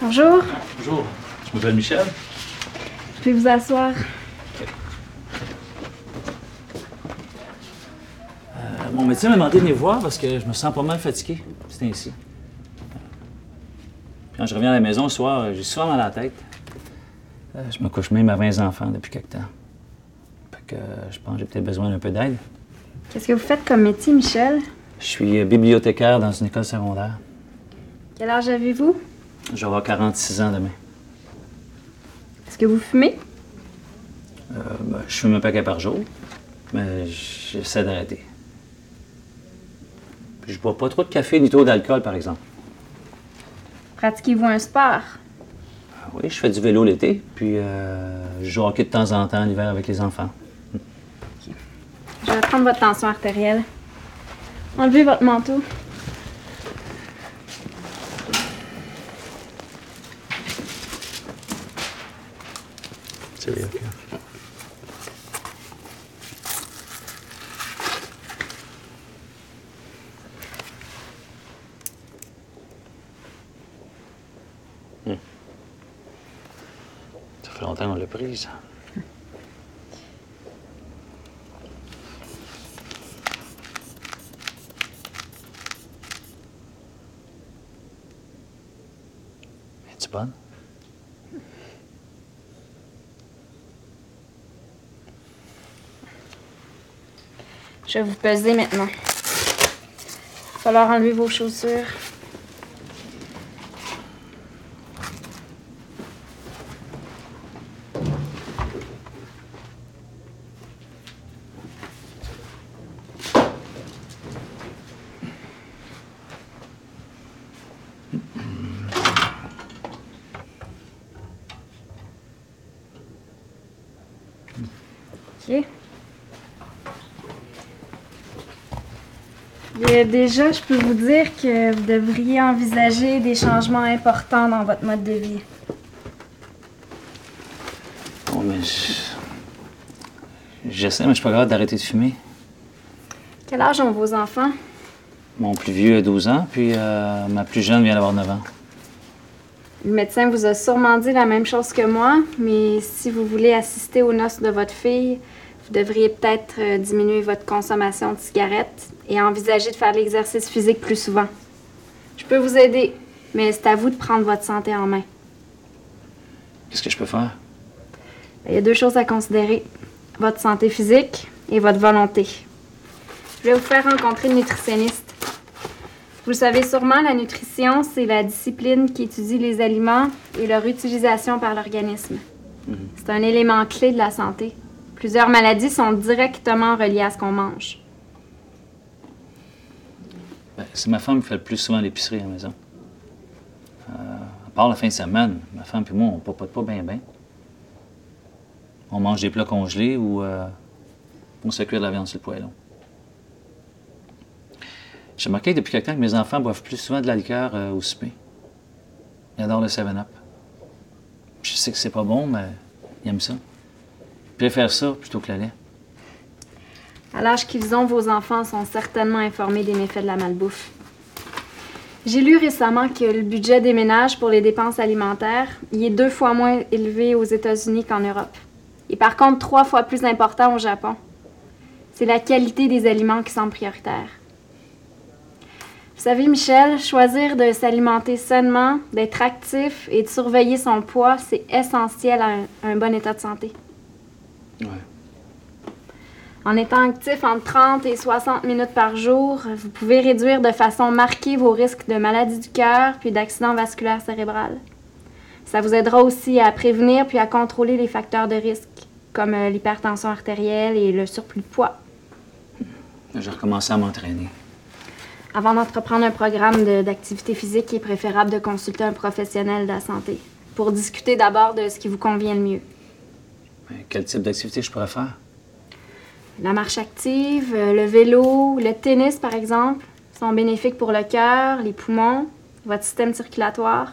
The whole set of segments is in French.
Bonjour, Bonjour, je m'appelle Michel. je vais vous asseoir. Euh, mon médecin m'a demandé de venir voir parce que je me sens pas mal fatigué. C'est ainsi. Quand je reviens à la maison le soir, j'ai souvent mal à la tête. Euh, je me couche même à 20 enfants depuis quelque temps. Fait que euh, je pense que j'ai peut-être besoin d'un peu d'aide. Qu'est-ce que vous faites comme métier, Michel? Je suis bibliothécaire dans une école secondaire. Quel âge avez-vous? Je vais avoir 46 ans demain. Est-ce que vous fumez? Euh, ben, je fume un paquet par jour, mais j'essaie d'arrêter. Puis je bois pas trop de café ni trop d'alcool, par exemple. Pratiquez-vous un sport? Ah Oui, je fais du vélo l'été, puis euh, je joue au hockey de temps en temps l'hiver avec les enfants. Je vais prendre votre tension artérielle. Enlevez votre manteau. Hmm. Ça fait longtemps qu'on l'a prise. Es-tu bonne? Je vais vous peser maintenant. Il va enlever vos chaussures. OK. Et déjà, je peux vous dire que vous devriez envisager des changements importants dans votre mode de vie. Bon, mais je... J'essaie, mais je suis pas capable d'arrêter de fumer. Quel âge ont vos enfants? Mon plus vieux a 12 ans, puis euh, ma plus jeune vient d'avoir 9 ans. Le médecin vous a sûrement dit la même chose que moi, mais si vous voulez assister aux noces de votre fille, vous devriez peut-être euh, diminuer votre consommation de cigarettes et envisager de faire de l'exercice physique plus souvent. Je peux vous aider, mais c'est à vous de prendre votre santé en main. Qu'est-ce que je peux faire? Il y a deux choses à considérer. Votre santé physique et votre volonté. Je vais vous faire rencontrer une nutritionniste. Vous le savez sûrement, la nutrition, c'est la discipline qui étudie les aliments et leur utilisation par l'organisme. C'est un élément clé de la santé. Plusieurs maladies sont directement reliées à ce qu'on mange. C'est ma femme qui fait le plus souvent l'épicerie à la maison. Euh, à part la fin de semaine, ma femme et moi, on papote pas bien, bien. On mange des plats congelés ou euh, on se cuire de la viande sur le poêlon. J'ai remarqué depuis quelque temps que mes enfants boivent plus souvent de la liqueur euh, au souper. Ils adorent le 7-Up. Je sais que c'est pas bon, mais ils aiment ça. Ils préfèrent ça plutôt que le lait. À l'âge qu'ils ont, vos enfants sont certainement informés des méfaits de la malbouffe. J'ai lu récemment que le budget des ménages pour les dépenses alimentaires y est deux fois moins élevé aux États-Unis qu'en Europe. Et par contre, trois fois plus important au Japon. C'est la qualité des aliments qui sont prioritaires. Vous savez, Michel, choisir de s'alimenter sainement, d'être actif et de surveiller son poids, c'est essentiel à un, bon état de santé. En étant actif entre 30 et 60 minutes par jour, vous pouvez réduire de façon marquée vos risques de maladies du cœur puis d'accidents vasculaires cérébrales. Ça vous aidera aussi à prévenir puis à contrôler les facteurs de risque, comme euh, l'hypertension artérielle et le surplus de poids. J'ai recommencé à m'entraîner. Avant d'entreprendre un programme d'activité physique, il est préférable de consulter un professionnel de la santé pour discuter d'abord de ce qui vous convient le mieux. Mais Quel type d'activité je pourrais faire? La marche active, euh, le vélo, le tennis par exemple, sont bénéfiques pour le cœur, les poumons, votre système circulatoire.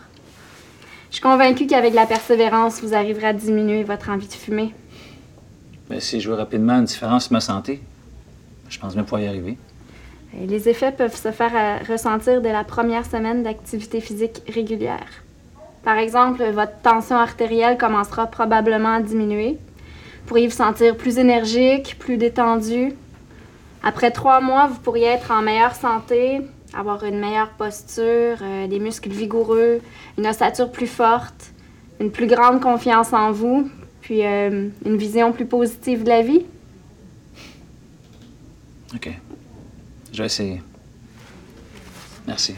Je suis convaincue qu'avec la persévérance, vous arriverez à diminuer votre envie de fumer. Ben, si je veux rapidement une différence sur ma santé, je pense même pouvoir y arriver. Et les effets peuvent se faire euh, ressentir dès la première semaine d'activité physique régulière. Par exemple, votre tension artérielle commencera probablement à diminuer. Pourriez vous sentir plus énergique, plus détendu. Après trois mois, vous pourriez être en meilleure santé, avoir une meilleure posture, euh, des muscles vigoureux, une ossature plus forte, une plus grande confiance en vous, puis euh, une vision plus positive de la vie. OK. Je vais essayer. Merci.